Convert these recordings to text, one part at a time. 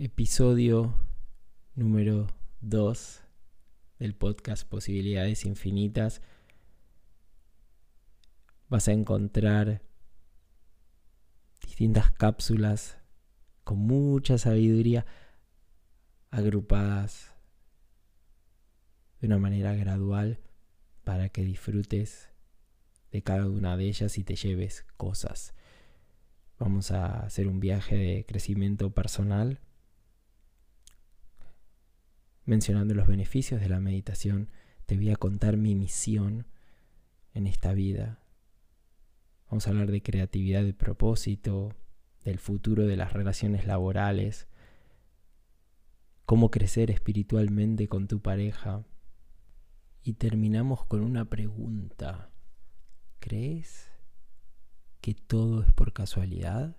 episodio número 2 del podcast Posibilidades Infinitas. Vas a encontrar distintas cápsulas con mucha sabiduría agrupadas de una manera gradual para que disfrutes de cada una de ellas y te lleves cosas. Vamos a hacer un viaje de crecimiento personal mencionando los beneficios de la meditación, te voy a contar mi misión en esta vida. Vamos a hablar de creatividad de propósito, del futuro de las relaciones laborales, cómo crecer espiritualmente con tu pareja. Y terminamos con una pregunta. ¿Crees que todo es por casualidad?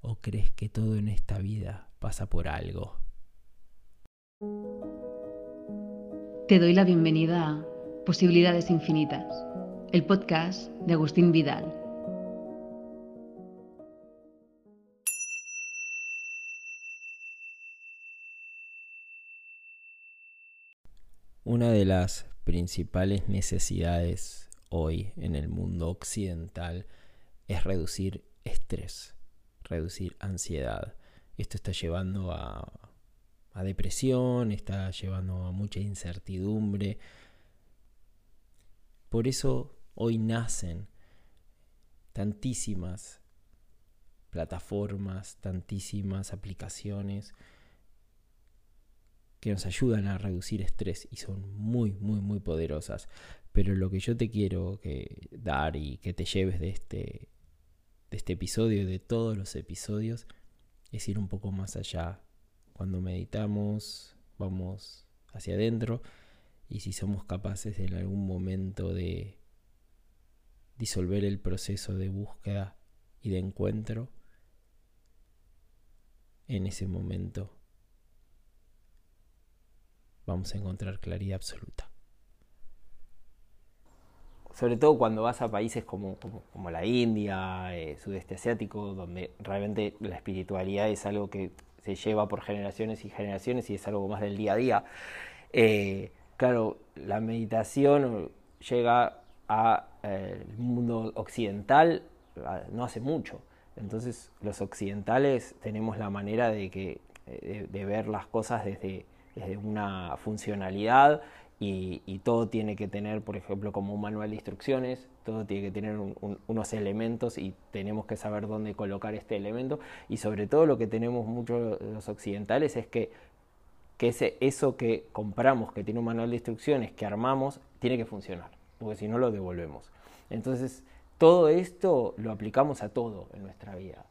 ¿O crees que todo en esta vida pasa por algo? Te doy la bienvenida a Posibilidades Infinitas, el podcast de Agustín Vidal. Una de las principales necesidades hoy en el mundo occidental es reducir estrés, reducir ansiedad. Esto está llevando a a depresión, está llevando a mucha incertidumbre. Por eso hoy nacen tantísimas plataformas, tantísimas aplicaciones que nos ayudan a reducir estrés y son muy, muy, muy poderosas. Pero lo que yo te quiero que dar y que te lleves de este, de este episodio y de todos los episodios es ir un poco más allá cuando meditamos, vamos hacia adentro y si somos capaces en algún momento de disolver el proceso de búsqueda y de encuentro, en ese momento vamos a encontrar claridad absoluta. Sobre todo cuando vas a países como, como, la India, eh, sudeste asiático, donde realmente la espiritualidad es algo que se lleva por generaciones y generaciones y es algo más del día a día. Eh, claro, la meditación llega al eh, mundo occidental no hace mucho. Entonces los occidentales tenemos la manera de, que, eh, de, ver las cosas desde, desde una funcionalidad y, todo tiene que tener, por ejemplo, como un manual de instrucciones, todo tiene que tener unos elementos y tenemos que saber dónde colocar este elemento. Y sobre todo lo que tenemos muchos los occidentales es que, que ese, eso que compramos, que tiene un manual de instrucciones, que armamos, tiene que funcionar, porque si no lo devolvemos. Entonces, todo esto lo aplicamos a todo en nuestra vida.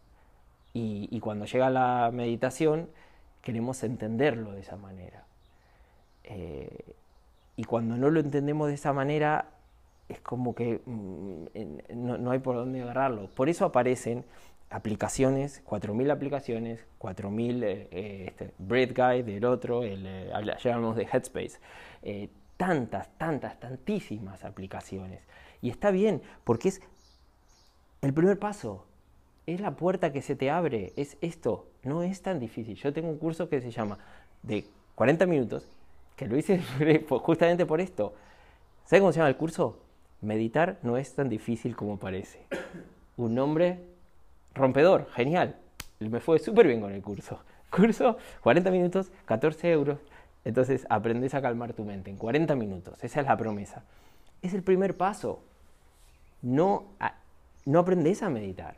Y, cuando llega la meditación, queremos entenderlo de esa manera. Eh, y cuando no lo entendemos de esa manera, es como que mm, no, hay por dónde agarrarlo. Por eso aparecen aplicaciones, 4.000 aplicaciones, 4.000 eh, eh, este, Bread Guide del otro, el, eh, llamamos de Headspace. Eh, tantas, tantas, tantísimas aplicaciones. Y está bien, porque es el primer paso. Es la puerta que se te abre, es esto, no es tan difícil. Yo tengo un curso que se llama de 40 minutos que lo hice justamente por esto. ¿Sabe cómo se llama el curso? Meditar no es tan difícil como parece. Un nombre rompedor, genial. Me fue súper bien con el curso. Curso, 40 minutos, 14 euros. Entonces aprendes a calmar tu mente en 40 minutos. Esa es la promesa. Es el primer paso. No, no aprendes a meditar.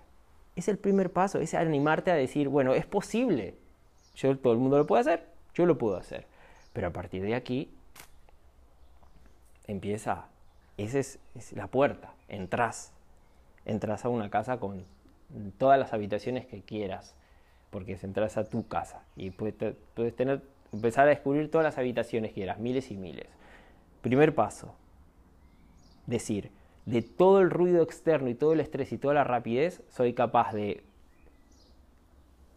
Es el primer paso. Es animarte a decir, bueno, es posible. Yo, todo el mundo lo puede hacer. Yo lo puedo hacer. Pero a partir de aquí empieza, esa es, la puerta, entras, entras a una casa con todas las habitaciones que quieras, porque es entras a tu casa y puedes, puedes tener, empezar a descubrir todas las habitaciones que quieras, miles y miles. Primer paso, decir, de todo el ruido externo y todo el estrés y toda la rapidez, soy capaz de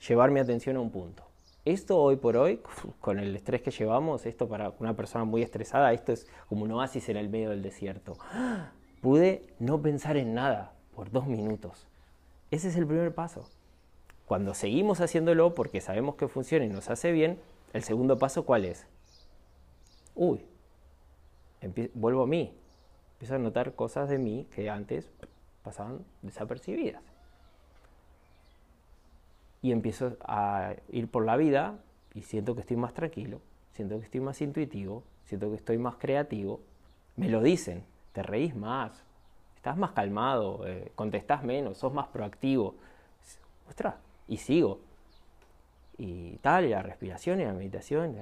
llevar mi atención a un punto esto hoy por hoy, con el estrés que llevamos, esto para una persona muy estresada, esto es como un oasis en el medio del desierto. Pude no pensar en nada por dos minutos. Ese es el primer paso. Cuando seguimos haciéndolo porque sabemos que funciona y nos hace bien, el segundo paso, ¿cuál es? Uy, vuelvo a mí. Empiezo a notar cosas de mí que antes pasaban desapercibidas. Y empiezo a ir por la vida y siento que estoy más tranquilo, siento que estoy más intuitivo, siento que estoy más creativo. Me lo dicen, te reís más, estás más calmado, eh, contestás menos, sos más proactivo. Ostras, y sigo. Y tal, y la respiración y la meditación.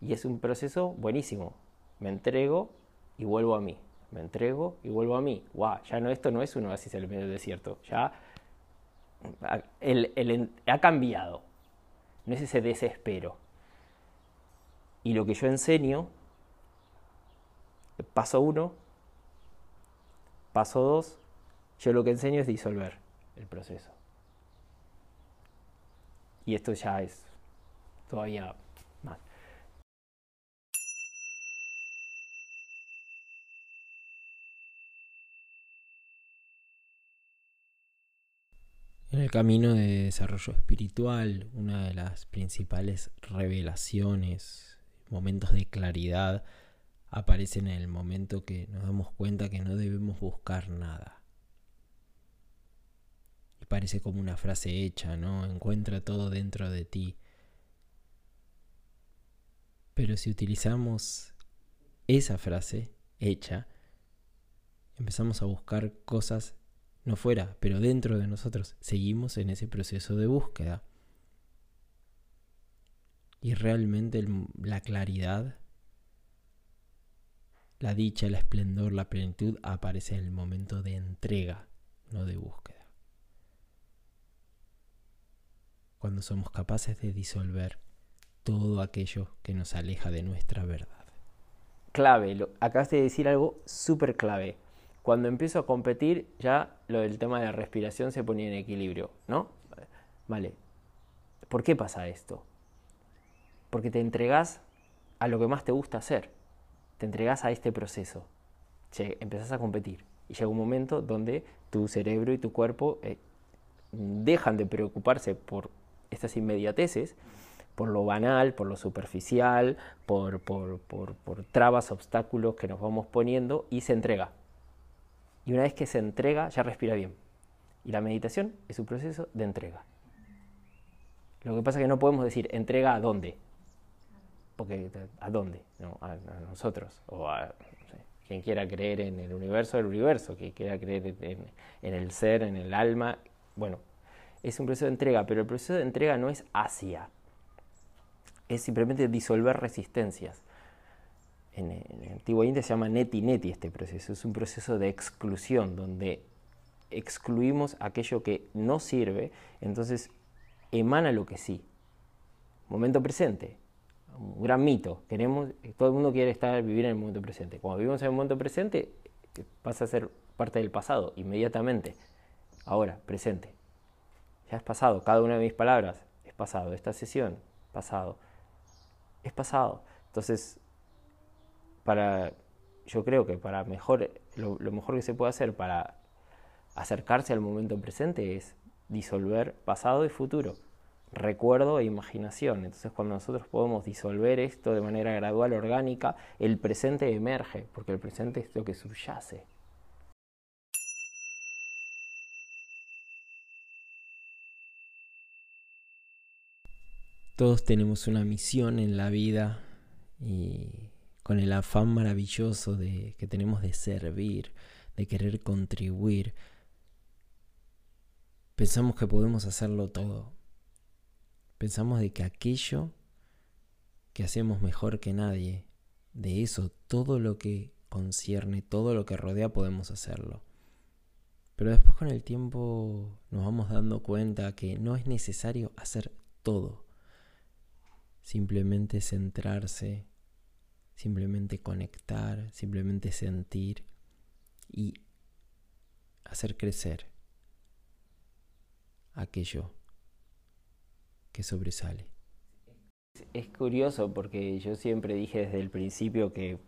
Y es un proceso buenísimo. Me entrego y vuelvo a mí. Me entrego y vuelvo a mí. Wow, ya no, esto no es un oasis en el medio del desierto. Ya el, ha cambiado. No es ese desespero. Y lo que yo enseño, paso uno, paso dos, yo lo que enseño es disolver el proceso. Y esto ya es todavía más. En el camino de desarrollo espiritual, una de las principales revelaciones, momentos de claridad, aparecen en el momento que nos damos cuenta que no debemos buscar nada parece como una frase hecha, ¿no? Encuentra todo dentro de ti. Pero si utilizamos esa frase hecha, empezamos a buscar cosas no fuera, pero dentro de nosotros. Seguimos en ese proceso de búsqueda. Y realmente la claridad, la dicha, el esplendor, la plenitud aparece en el momento de entrega, no de búsqueda. cuando somos capaces de disolver todo aquello que nos aleja de nuestra verdad. Clave, lo, acabas de decir algo súper clave. Cuando empiezo a competir, ya lo del tema de la respiración se ponía en equilibrio, ¿no? Vale. ¿Por qué pasa esto? Porque te entregas a lo que más te gusta hacer. Te entregas a este proceso. Che, empezás a competir. Y llega un momento donde tu cerebro y tu cuerpo eh, dejan de preocuparse por estas inmediateces, por lo banal, por lo superficial, por, por, trabas, obstáculos que nos vamos poniendo y se entrega. Y una vez que se entrega, ya respira bien. Y la meditación es un proceso de entrega. Lo que pasa es que no podemos decir entrega a dónde. Porque a dónde, a, nosotros. O a quien quiera creer en el universo del universo, quien quiera creer en el ser, en el alma. Bueno, es un proceso de entrega, pero el proceso de entrega no es hacia, es simplemente disolver resistencias. En, el antiguo India se llama neti neti este proceso, es un proceso de exclusión, donde excluimos aquello que no sirve, entonces emana lo que sí. Momento presente, un gran mito. Queremos, todo el mundo quiere estar vivir en el momento presente. Cuando vivimos en el momento presente, pasa a ser parte del pasado inmediatamente. Ahora, presente. Ya es pasado, cada una de mis palabras es pasado, esta sesión, pasado, es pasado. Entonces, para, yo creo que para mejor, lo, lo mejor que se puede hacer para acercarse al momento presente es disolver pasado y futuro, recuerdo e imaginación. Entonces cuando nosotros podemos disolver esto de manera gradual, orgánica, el presente emerge, porque el presente es lo que subyace. Todos tenemos una misión en la vida y con el afán maravilloso de, que tenemos de servir, de querer contribuir, pensamos que podemos hacerlo todo. Pensamos de que aquello que hacemos mejor que nadie, de eso, todo lo que concierne, todo lo que rodea, podemos hacerlo. Pero después con el tiempo nos vamos dando cuenta que no es necesario hacer todo simplemente centrarse, simplemente conectar, simplemente sentir y hacer crecer aquello que sobresale. Es curioso porque yo siempre dije desde el principio que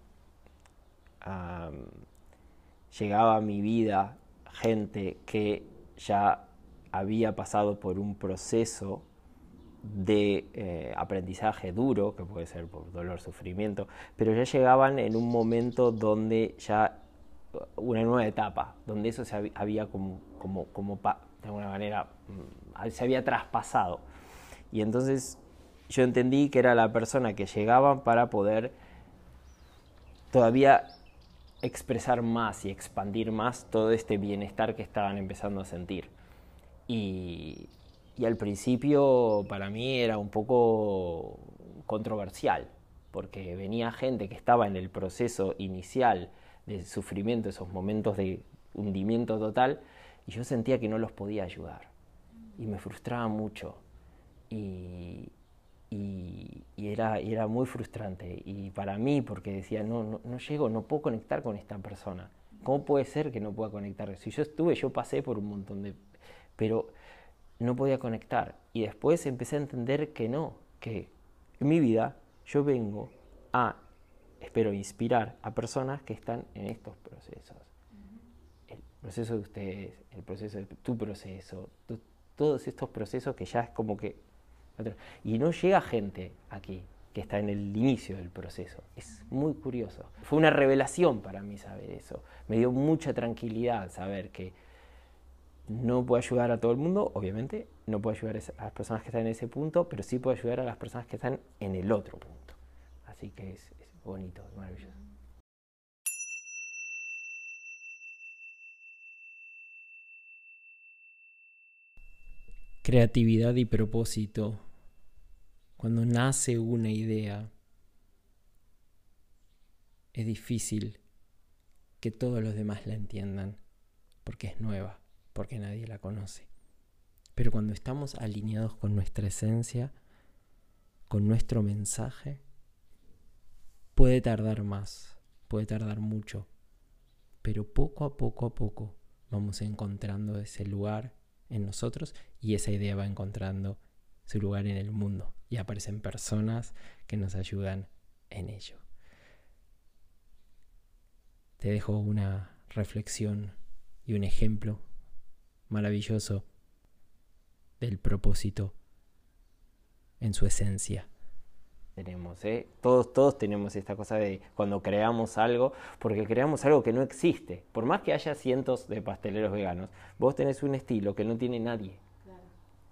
llegaba a mi vida gente que ya había pasado por un proceso de eh, aprendizaje duro, que puede ser por dolor, sufrimiento, pero ya llegaban en un momento donde ya una nueva etapa, donde eso se había como, como, como de alguna manera, mm, se había traspasado. Y entonces yo entendí que era la persona que llegaba para poder todavía expresar más y expandir más todo este bienestar que estaban empezando a sentir. Y, y al principio para mí era un poco controversial, porque venía gente que estaba en el proceso inicial de sufrimiento, esos momentos de hundimiento total, y yo sentía que no los podía ayudar. Y me frustraba mucho. Y, y, era, era, muy frustrante. Y para mí, porque decía, no, no, no, llego, no puedo conectar con esta persona. ¿Cómo puede ser que no pueda conectar? Si yo estuve, yo pasé por un montón de... Pero no podía conectar. Y después empecé a entender que no, que en mi vida yo vengo a, espero, inspirar a personas que están en estos procesos. El proceso de ustedes, el proceso de tu proceso, todos estos procesos que ya es como que... Y no llega gente aquí que está en el inicio del proceso. Es muy curioso. Fue una revelación para mí saber eso. Me dio mucha tranquilidad saber que no puedo ayudar a todo el mundo, obviamente, no puedo ayudar a las personas que están en ese punto, pero sí puedo ayudar a las personas que están en el otro punto. Así que es, bonito, es maravilloso. Creatividad y propósito. Cuando nace una idea, es difícil que todos los demás la entiendan, porque es nueva porque nadie la conoce. Pero cuando estamos alineados con nuestra esencia, con nuestro mensaje, puede tardar más, puede tardar mucho, pero poco a poco a poco vamos encontrando ese lugar en nosotros y esa idea va encontrando su lugar en el mundo y aparecen personas que nos ayudan en ello. Te dejo una reflexión y un ejemplo maravilloso del propósito en su esencia. Tenemos, ¿eh? todos, todos tenemos esta cosa de cuando creamos algo, porque creamos algo que no existe. Por más que haya cientos de pasteleros veganos, vos tenés un estilo que no tiene nadie.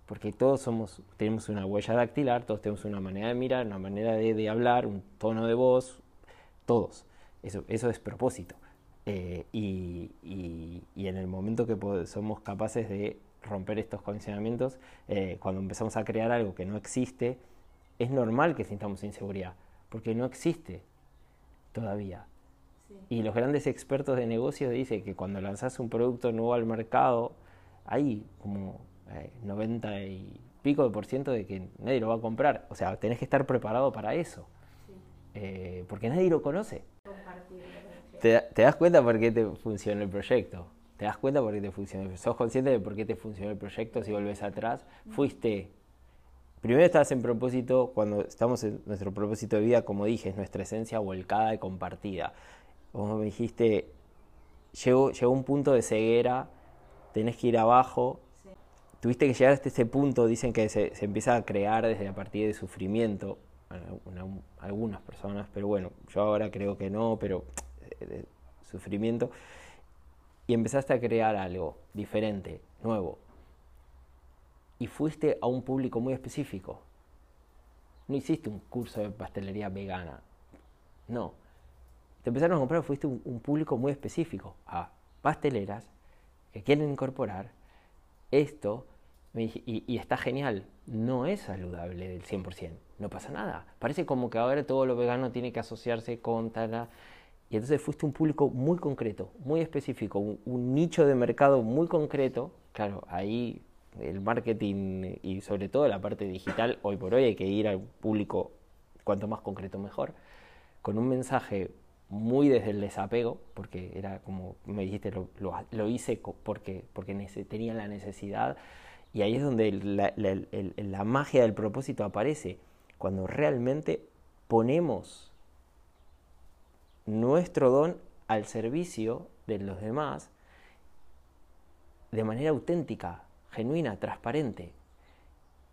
Porque todos somos, tenemos una huella dactilar, todos tenemos una manera de mirar, una manera de, hablar, un tono de voz, todos. Eso, eso es propósito. Eh, y, en el momento que somos capaces de romper estos condicionamientos, eh, cuando empezamos a crear algo que no existe, es normal que sintamos inseguridad, porque no existe todavía. Y los grandes expertos de negocios dicen que cuando lanzas un producto nuevo al mercado, hay como 90 eh, y pico de por ciento de que nadie lo va a comprar. O sea, tenés que estar preparado para eso, porque nadie lo conoce te, das cuenta por qué te funciona el proyecto. Te das cuenta por qué te funciona. Sos consciente de por qué te funcionó el proyecto si volvés atrás. Fuiste. Primero estabas en propósito, cuando estamos en nuestro propósito de vida, como dije, es nuestra esencia volcada y compartida. Vos me dijiste, llegó, llegó un punto de ceguera, tenés que ir abajo. Tuviste que llegar hasta ese punto, dicen que se, se empieza a crear desde a partir de sufrimiento, algunas personas, pero bueno, yo ahora creo que no, pero de sufrimiento, y empezaste a crear algo diferente, nuevo. Y fuiste a un público muy específico. No hiciste un curso de pastelería vegana. No. Te empezaron a comprar, fuiste un, un público muy específico, a pasteleras que quieren incorporar esto y, y, está genial. No es saludable del 100%. No pasa nada. Parece como que ahora todo lo vegano tiene que asociarse con tal. Y entonces fuiste un público muy concreto, muy específico, un, nicho de mercado muy concreto. Claro, ahí el marketing y sobre todo la parte digital, hoy por hoy hay que ir al público cuanto más concreto mejor, con un mensaje muy desde el desapego, porque era como me dijiste, lo, lo, hice porque, porque tenía la necesidad, y ahí es donde la, la magia del propósito aparece, cuando realmente ponemos nuestro don al servicio de los demás de manera auténtica, genuina, transparente.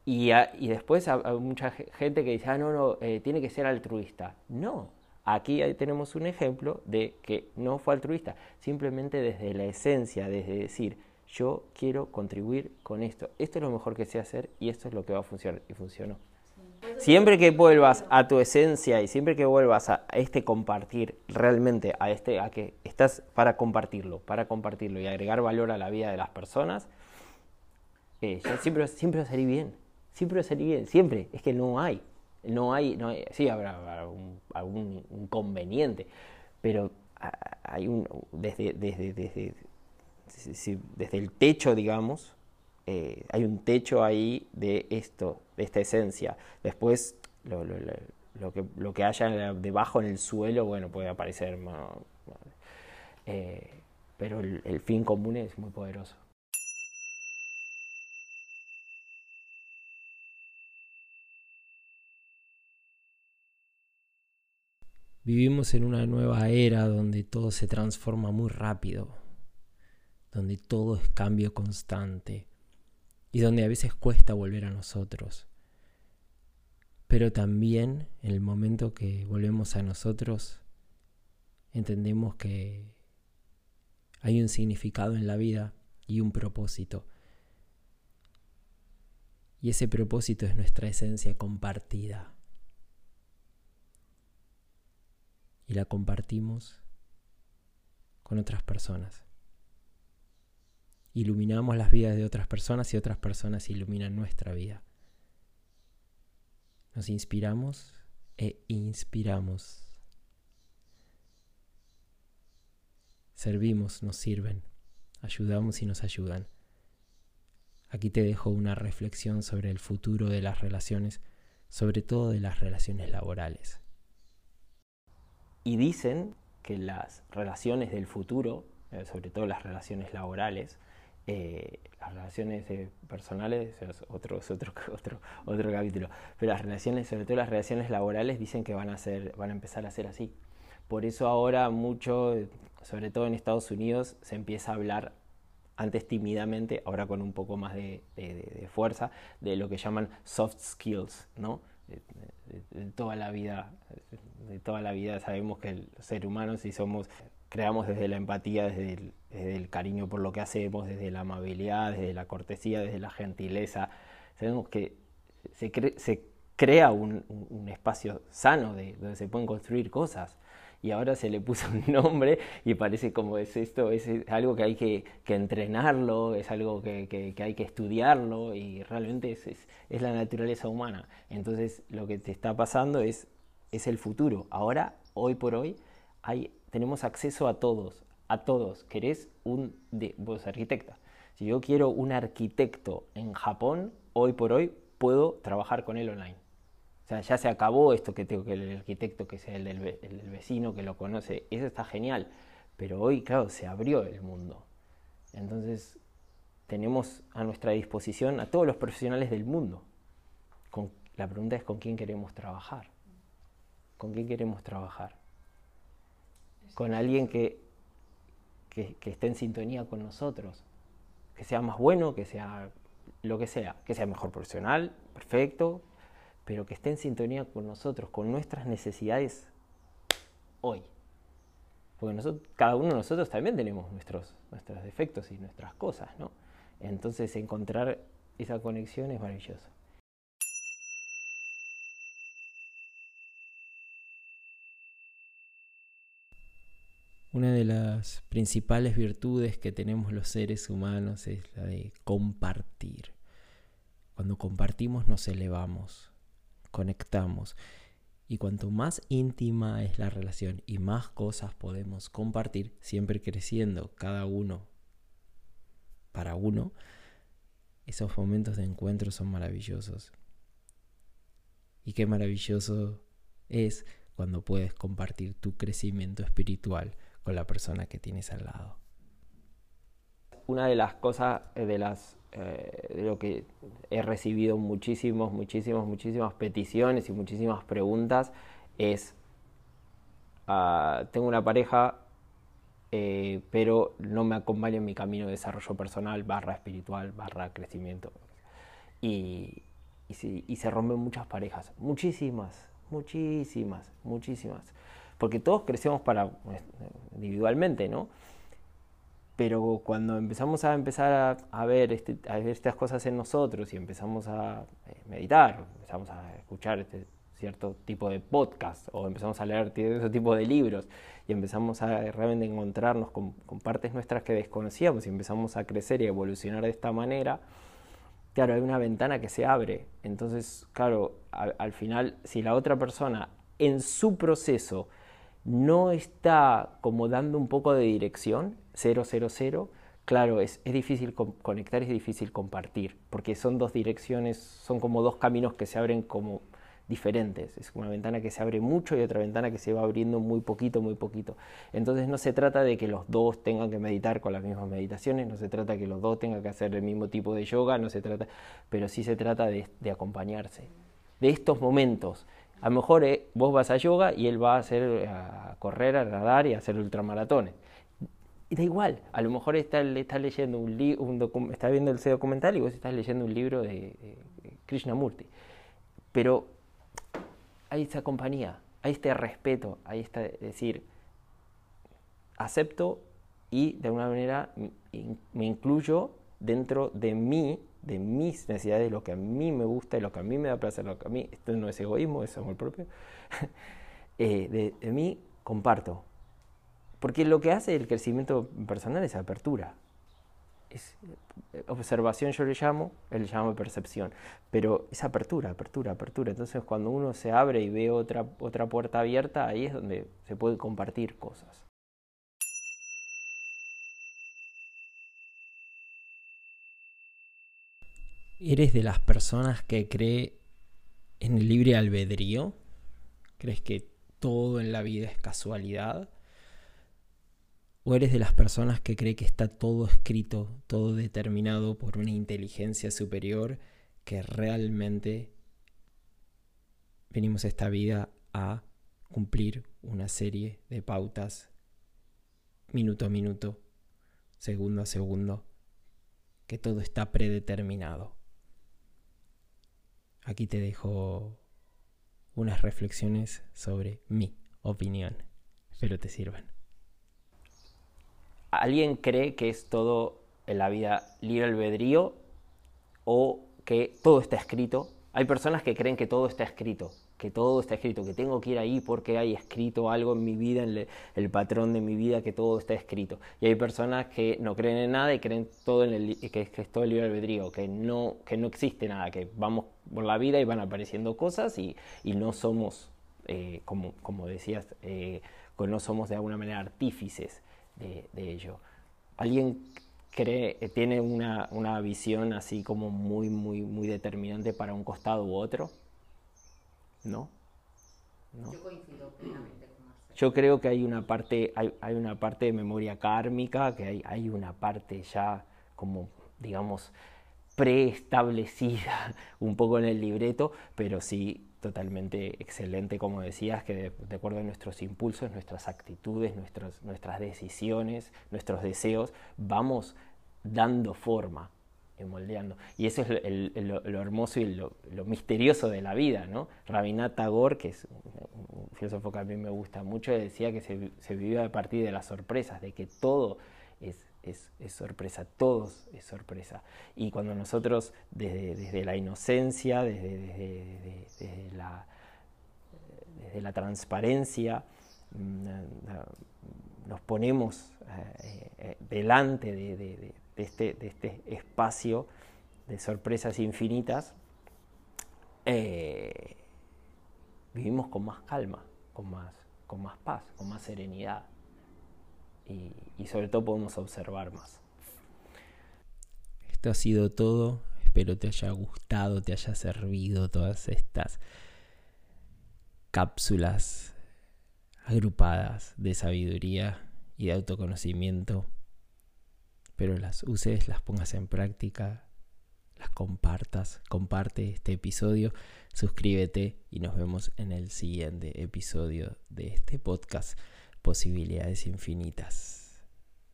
Y, y después hay mucha gente que dice, ah, no, no, eh, tiene que ser altruista. No, aquí tenemos un ejemplo de que no fue altruista, simplemente desde la esencia, desde decir, yo quiero contribuir con esto, esto es lo mejor que sé hacer y esto es lo que va a funcionar, y funcionó. Siempre que vuelvas a tu esencia y siempre que vuelvas a este compartir realmente, a este, a que estás para compartirlo, para compartirlo y agregar valor a la vida de las personas, eh, siempre, siempre va bien, siempre va bien, siempre, es que no hay, no hay, no hay sí habrá, algún inconveniente, pero hay un, desde, desde, desde, desde el techo, digamos, eh, hay un techo ahí de esto, de esta esencia. Después, lo, que, lo que haya debajo en el suelo, bueno, puede aparecer eh, pero el fin común es muy poderoso. Vivimos en una nueva era donde todo se transforma muy rápido, donde todo es cambio constante, y donde a veces cuesta volver a nosotros. Pero también en el momento que volvemos a nosotros, entendemos que hay un significado en la vida y un propósito. Y ese propósito es nuestra esencia compartida. Y la compartimos con otras personas iluminamos las vidas de otras personas y otras personas iluminan nuestra vida. Nos inspiramos e inspiramos. Servimos, nos sirven, ayudamos y nos ayudan. Aquí te dejo una reflexión sobre el futuro de las relaciones, sobre todo de las relaciones laborales. Y dicen que las relaciones del futuro, eh, sobre todo las relaciones laborales, eh, las relaciones eh, personales es otro, otro, otro, otro capítulo, pero las relaciones, sobre todo las relaciones laborales, dicen que van a, ser, van a empezar a ser así. Por eso ahora mucho, sobre todo en Estados Unidos, se empieza a hablar antes tímidamente, ahora con un poco más de, fuerza, de lo que llaman soft skills, ¿no? De, toda la vida, de toda la vida sabemos que el ser humano, si somos creamos desde la empatía, desde el, cariño por lo que hacemos, desde la amabilidad, desde la cortesía, desde la gentileza. Sabemos que se, crea un, espacio sano de, donde se pueden construir cosas. Y ahora se le puso un nombre y parece como es esto, es algo que hay que, entrenarlo, es algo que, hay que estudiarlo y realmente es, es, la naturaleza humana. Entonces lo que te está pasando es, es el futuro. Ahora, hoy por hoy, hay tenemos acceso a todos, a todos. ¿Querés un, de, vos arquitecta? Si yo quiero un arquitecto en Japón, hoy por hoy puedo trabajar con él online. O sea, ya se acabó esto que tengo que el arquitecto que sea el del, vecino que lo conoce. Eso está genial. Pero hoy, claro, se abrió el mundo. Entonces, tenemos a nuestra disposición a todos los profesionales del mundo. La pregunta es con quién queremos trabajar. ¿Con quién queremos trabajar? Con alguien que, que, esté en sintonía con nosotros, que sea más bueno, que sea lo que sea, que sea mejor profesional, perfecto, pero que esté en sintonía con nosotros, con nuestras necesidades hoy. Porque nosotros, cada uno de nosotros también tenemos nuestros, nuestros defectos y nuestras cosas, ¿no? Entonces encontrar esa conexión es maravilloso. Una de las principales virtudes que tenemos los seres humanos es la de compartir. Cuando compartimos nos elevamos, conectamos. Y cuanto más íntima es la relación y más cosas podemos compartir, siempre creciendo cada uno para uno, esos momentos de encuentro son maravillosos. Y qué maravilloso es cuando puedes compartir tu crecimiento espiritual con la persona que tienes al lado. Una de las cosas eh, de las eh, de lo que he recibido muchísimos, muchísimas, muchísimas peticiones y muchísimas preguntas es, ah, tengo una pareja eh, pero no me acompaña en mi camino de desarrollo personal, barra espiritual, barra crecimiento. Y, y, se, rompen muchas parejas, muchísimas, muchísimas, muchísimas. Porque todos crecemos para pues, individualmente, ¿no? Pero cuando empezamos a empezar a, ver, este, a ver estas cosas en nosotros y empezamos a eh, meditar, empezamos a escuchar este cierto tipo de podcast o empezamos a leer ese tipo de libros y empezamos a realmente encontrarnos con, partes nuestras que desconocíamos y empezamos a crecer y a evolucionar de esta manera, claro, hay una ventana que se abre. Entonces, claro, al, final, si la otra persona en su proceso no está como dando un poco de dirección, 000, claro, es, es difícil conectar, es difícil compartir, porque son dos direcciones, son como dos caminos que se abren como diferentes. Es una ventana que se abre mucho y otra ventana que se va abriendo muy poquito, muy poquito. Entonces no se trata de que los dos tengan que meditar con las mismas meditaciones, no se trata de que los dos tengan que hacer el mismo tipo de yoga, no se trata, pero sí se trata de, acompañarse. De estos momentos. A lo mejor eh, vos vas a yoga y él va a hacer a correr, a nadar y a hacer ultramaratones. Y da igual, a lo mejor está, está leyendo un, un está viendo el documental y vos estás leyendo un libro de, de Krishnamurti. Pero hay esta compañía, hay este respeto, hay está decir, acepto y de alguna manera me incluyo dentro de mí, de mis necesidades, de lo que a mí me gusta, de lo que a mí me da placer, lo que a mí, esto no es egoísmo, es amor propio, eh, de, de mí comparto. Porque lo que hace el crecimiento personal es apertura es eh, observación yo le llamo, él le llama percepción, pero es apertura, apertura, apertura. Entonces cuando uno se abre y ve otra, otra puerta abierta, ahí es donde se puede compartir cosas. ¿Eres de las personas que cree en el libre albedrío? ¿Crees que todo en la vida es casualidad? ¿O eres de las personas que cree que está todo escrito, todo determinado por una inteligencia superior que realmente venimos a esta vida a cumplir una serie de pautas minuto a minuto, segundo a segundo, que todo está predeterminado? Aquí te dejo unas reflexiones sobre mi opinión. Espero te sirvan. ¿Alguien cree que es todo en la vida libre albedrío o que todo está escrito? Hay personas que creen que todo está escrito, que todo está escrito, que tengo que ir ahí porque hay escrito algo en mi vida, en el, patrón de mi vida, que todo está escrito. Y hay personas que no creen en nada y creen todo en el, que, es todo el libre albedrío, que no, que no existe nada, que vamos por la vida y van apareciendo cosas y, no somos, eh, como, como decías, eh, no somos de alguna manera artífices de, ello. ¿Alguien cree, eh, tiene una, una, visión así como muy, muy, muy determinante para un costado u otro? ¿No? Yo coincido plenamente con Marcelo. Yo creo que hay una parte, hay, hay, una parte de memoria kármica, que hay, hay una parte ya como, digamos, preestablecida un poco en el libreto, pero sí totalmente excelente, como decías, que de, acuerdo a nuestros impulsos, nuestras actitudes, nuestros, nuestras decisiones, nuestros deseos, vamos dando forma, moldeando. Y eso es lo, hermoso y lo, misterioso de la vida, ¿no? Rabinat Tagore, que es un, filósofo que a mí me gusta mucho, decía que se, se vive a partir de las sorpresas, de que todo es es, sorpresa, todos es sorpresa. Y cuando nosotros desde, la inocencia, desde, la, desde la transparencia, mm, nos ponemos eh, eh, delante de, este, de este espacio de sorpresas infinitas, eh, vivimos con más calma, con más, con más paz, con más serenidad y, sobre todo podemos observar más. Esto ha sido todo. Espero te haya gustado, te haya servido todas estas cápsulas agrupadas de sabiduría y de autoconocimiento. Pero las uses, las pongas en práctica, las compartas. Comparte este episodio, suscríbete y nos vemos en el siguiente episodio de este podcast posibilidades infinitas.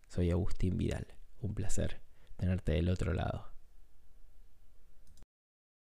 Soy Agustín Vidal. Un placer tenerte del otro lado.